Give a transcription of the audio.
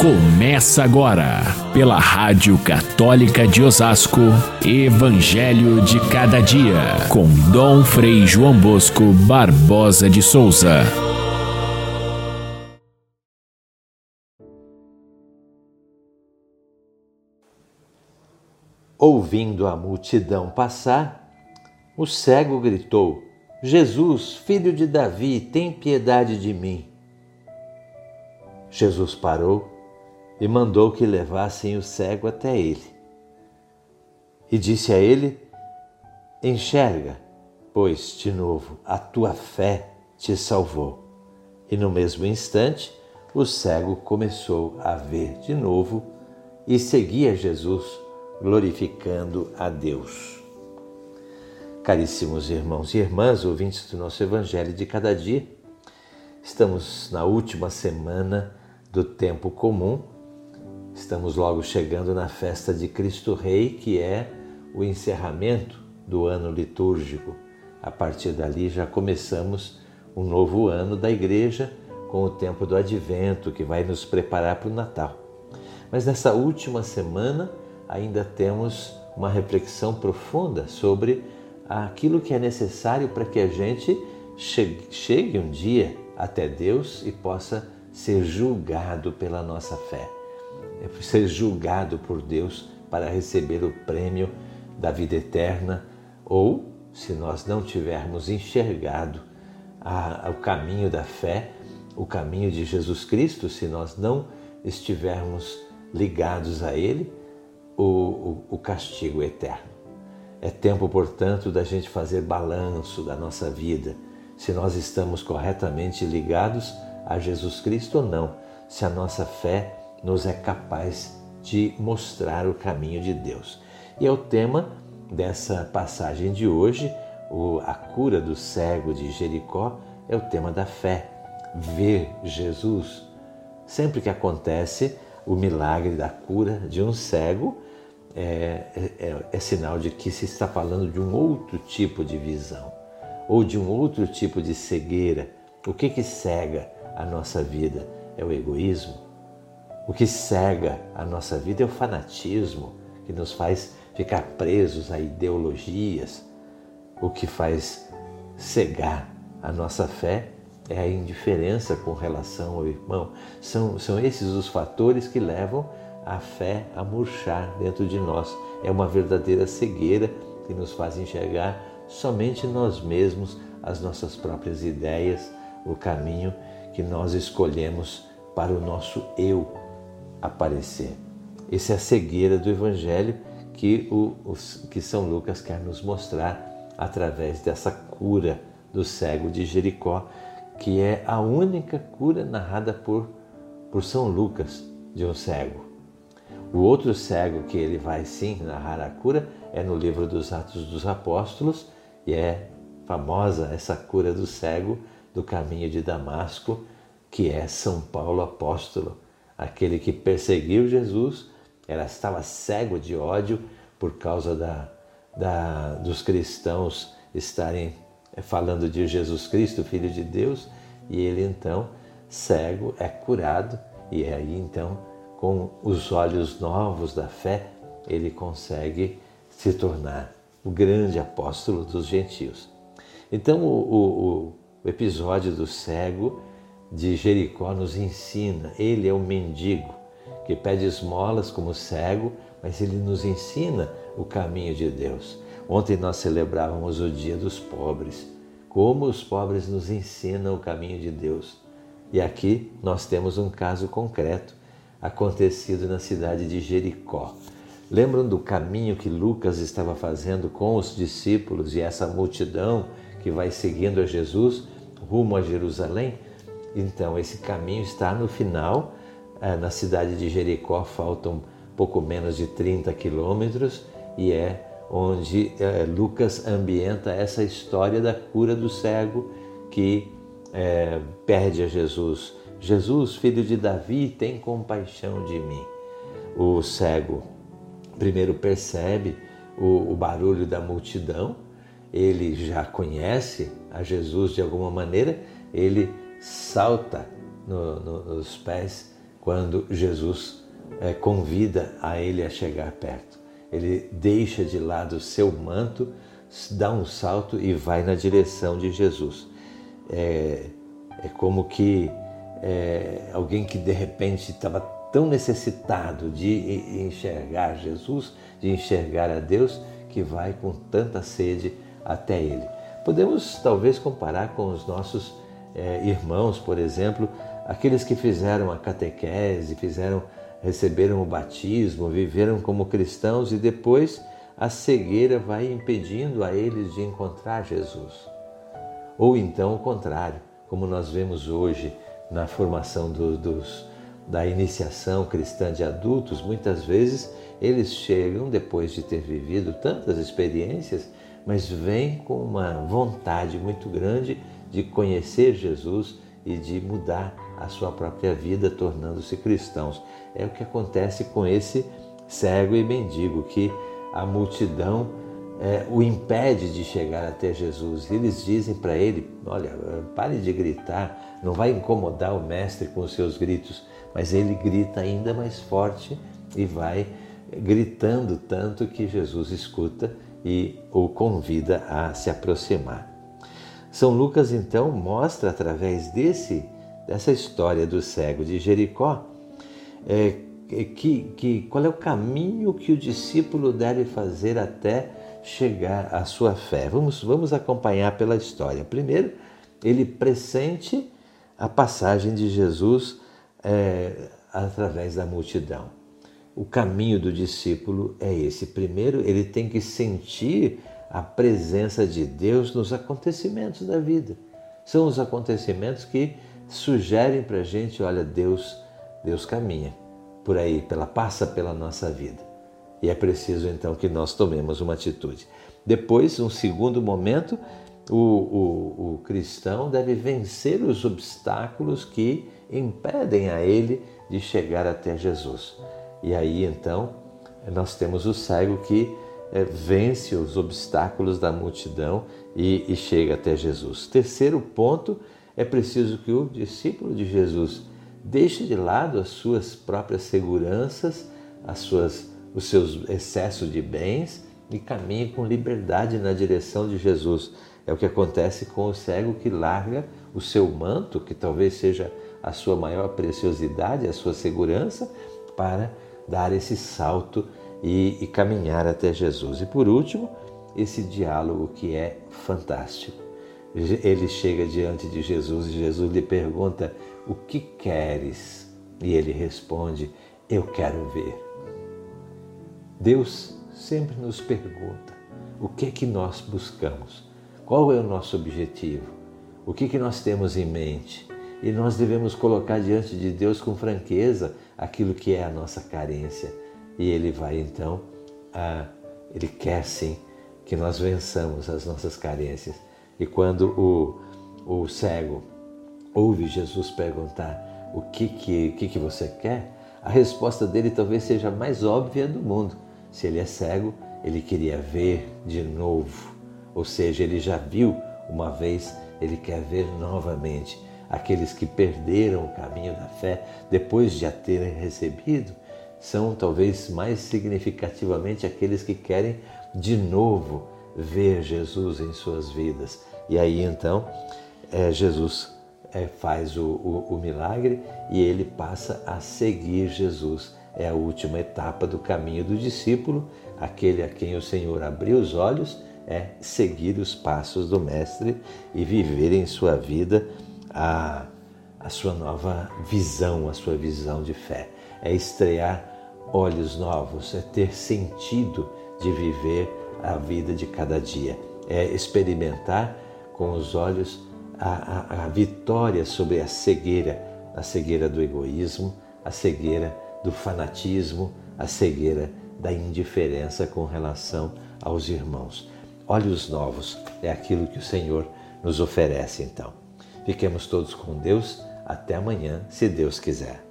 Começa agora, pela Rádio Católica de Osasco, Evangelho de Cada Dia, com Dom Frei João Bosco Barbosa de Souza. Ouvindo a multidão passar, o cego gritou: Jesus, filho de Davi, tem piedade de mim. Jesus parou e mandou que levassem o cego até ele. E disse a ele: Enxerga, pois, de novo, a tua fé te salvou. E no mesmo instante, o cego começou a ver de novo e seguia Jesus, glorificando a Deus. Caríssimos irmãos e irmãs, ouvintes do nosso Evangelho de cada dia, estamos na última semana do tempo comum Estamos logo chegando na festa de Cristo Rei, que é o encerramento do ano litúrgico. A partir dali já começamos um novo ano da igreja com o tempo do advento que vai nos preparar para o Natal. Mas nessa última semana ainda temos uma reflexão profunda sobre aquilo que é necessário para que a gente chegue um dia até Deus e possa ser julgado pela nossa fé é ser julgado por Deus para receber o prêmio da vida eterna, ou, se nós não tivermos enxergado a, a, o caminho da fé, o caminho de Jesus Cristo, se nós não estivermos ligados a Ele, o, o, o castigo eterno. É tempo, portanto, da gente fazer balanço da nossa vida, se nós estamos corretamente ligados a Jesus Cristo ou não, se a nossa fé nos é capaz de mostrar o caminho de Deus. E é o tema dessa passagem de hoje, a cura do cego de Jericó, é o tema da fé. Ver Jesus. Sempre que acontece o milagre da cura de um cego, é, é, é, sinal de que se está falando de um outro tipo de visão ou de um outro tipo de cegueira. O que que cega a nossa vida? É o egoísmo? O que cega a nossa vida é o fanatismo, que nos faz ficar presos a ideologias. O que faz cegar a nossa fé é a indiferença com relação ao irmão. São, são esses os fatores que levam a fé a murchar dentro de nós. É uma verdadeira cegueira que nos faz enxergar somente nós mesmos, as nossas próprias ideias, o caminho que nós escolhemos para o nosso eu, aparecer. Essa é a cegueira do Evangelho que, o, o, que São Lucas quer nos mostrar através dessa cura do cego de Jericó, que é a única cura narrada por, por São Lucas de um cego. O outro cego que ele vai sim narrar a cura é no livro dos Atos dos Apóstolos e é famosa essa cura do cego do caminho de Damasco, que é São Paulo apóstolo aquele que perseguiu Jesus, ela estava cego de ódio por causa da, da, dos cristãos estarem eh, falando de Jesus Cristo, Filho de Deus, e ele então, cego, é curado, e aí então, com os olhos novos da fé, ele consegue se tornar o grande apóstolo dos gentios. Então, o, o, o episódio do cego de Jericó nos ensina. Ele é o mendigo que pede esmolas como cego, mas ele nos ensina o caminho de Deus. Ontem nós celebrávamos o Dia dos Pobres. Como os pobres nos ensinam o caminho de Deus. E aqui nós temos um caso concreto acontecido na cidade de Jericó. Lembram do caminho que Lucas estava fazendo com os discípulos e essa multidão que vai seguindo a Jesus rumo a Jerusalém? Então, esse caminho está no final, eh, na cidade de Jericó, faltam pouco menos de 30 quilômetros e é onde eh, Lucas ambienta essa história da cura do cego que é, pede a Jesus: Jesus, filho de Davi, tem compaixão de mim. O cego primeiro percebe o, o barulho da multidão, ele já conhece a Jesus de alguma maneira, ele salta no, no, nos pés quando Jesus é, convida a ele a chegar perto. Ele deixa de lado o seu manto, dá um salto e vai na direção de Jesus. É, é como que é, alguém que de repente estava tão necessitado de enxergar Jesus, de enxergar a Deus, que vai com tanta sede até Ele. Podemos talvez comparar com os nossos é, irmãos, por exemplo, aqueles que fizeram a catequese, fizeram, receberam o batismo, viveram como cristãos e depois a cegueira vai impedindo a eles de encontrar Jesus. Ou então o contrário, como nós vemos hoje na formação do, dos, da iniciação cristã de adultos, muitas vezes eles chegam depois de ter vivido tantas experiências, mas vêm com uma vontade muito grande de conhecer Jesus e de mudar a sua própria vida, tornando-se cristãos. É o que acontece com esse cego e mendigo, que a multidão é, o impede de chegar até Jesus. Eles dizem para ele: Olha, pare de gritar, não vai incomodar o Mestre com os seus gritos. Mas ele grita ainda mais forte e vai gritando tanto que Jesus escuta e o convida a se aproximar. São Lucas então mostra através desse dessa história do cego de Jericó é, que, que qual é o caminho que o discípulo deve fazer até chegar à sua fé. Vamos, vamos acompanhar pela história. Primeiro, ele pressente a passagem de Jesus é, através da multidão. O caminho do discípulo é esse. Primeiro, ele tem que sentir a presença de Deus nos acontecimentos da vida. São os acontecimentos que sugerem para a gente, olha, Deus, Deus caminha por aí, pela passa pela nossa vida. E é preciso então que nós tomemos uma atitude. Depois, um segundo momento, o, o, o cristão deve vencer os obstáculos que impedem a ele de chegar até Jesus. E aí então nós temos o cego que é, vence os obstáculos da multidão e, e chega até Jesus. Terceiro ponto, é preciso que o discípulo de Jesus deixe de lado as suas próprias seguranças, as suas os seus excessos de bens e caminhe com liberdade na direção de Jesus. É o que acontece com o cego que larga o seu manto, que talvez seja a sua maior preciosidade, a sua segurança, para dar esse salto e, e caminhar até Jesus. E por último, esse diálogo que é fantástico. Ele chega diante de Jesus e Jesus lhe pergunta: O que queres? E ele responde: Eu quero ver. Deus sempre nos pergunta o que é que nós buscamos, qual é o nosso objetivo, o que, é que nós temos em mente. E nós devemos colocar diante de Deus com franqueza aquilo que é a nossa carência. E Ele vai então, a, Ele quer sim que nós vençamos as nossas carências. E quando o, o cego ouve Jesus perguntar o que, que, que, que você quer, a resposta dele talvez seja a mais óbvia do mundo. Se ele é cego, ele queria ver de novo. Ou seja, ele já viu uma vez, ele quer ver novamente. Aqueles que perderam o caminho da fé depois de a terem recebido são talvez mais significativamente aqueles que querem de novo ver Jesus em suas vidas. E aí então é, Jesus é, faz o, o, o milagre e ele passa a seguir Jesus é a última etapa do caminho do discípulo, aquele a quem o Senhor abriu os olhos, é seguir os passos do Mestre e viver em sua vida a, a sua nova visão, a sua visão de fé. É estrear olhos novos, é ter sentido de viver a vida de cada dia, é experimentar com os olhos a, a, a vitória sobre a cegueira, a cegueira do egoísmo, a cegueira do fanatismo, a cegueira da indiferença com relação aos irmãos. Olhos novos é aquilo que o Senhor nos oferece então. Fiquemos todos com Deus. Até amanhã, se Deus quiser.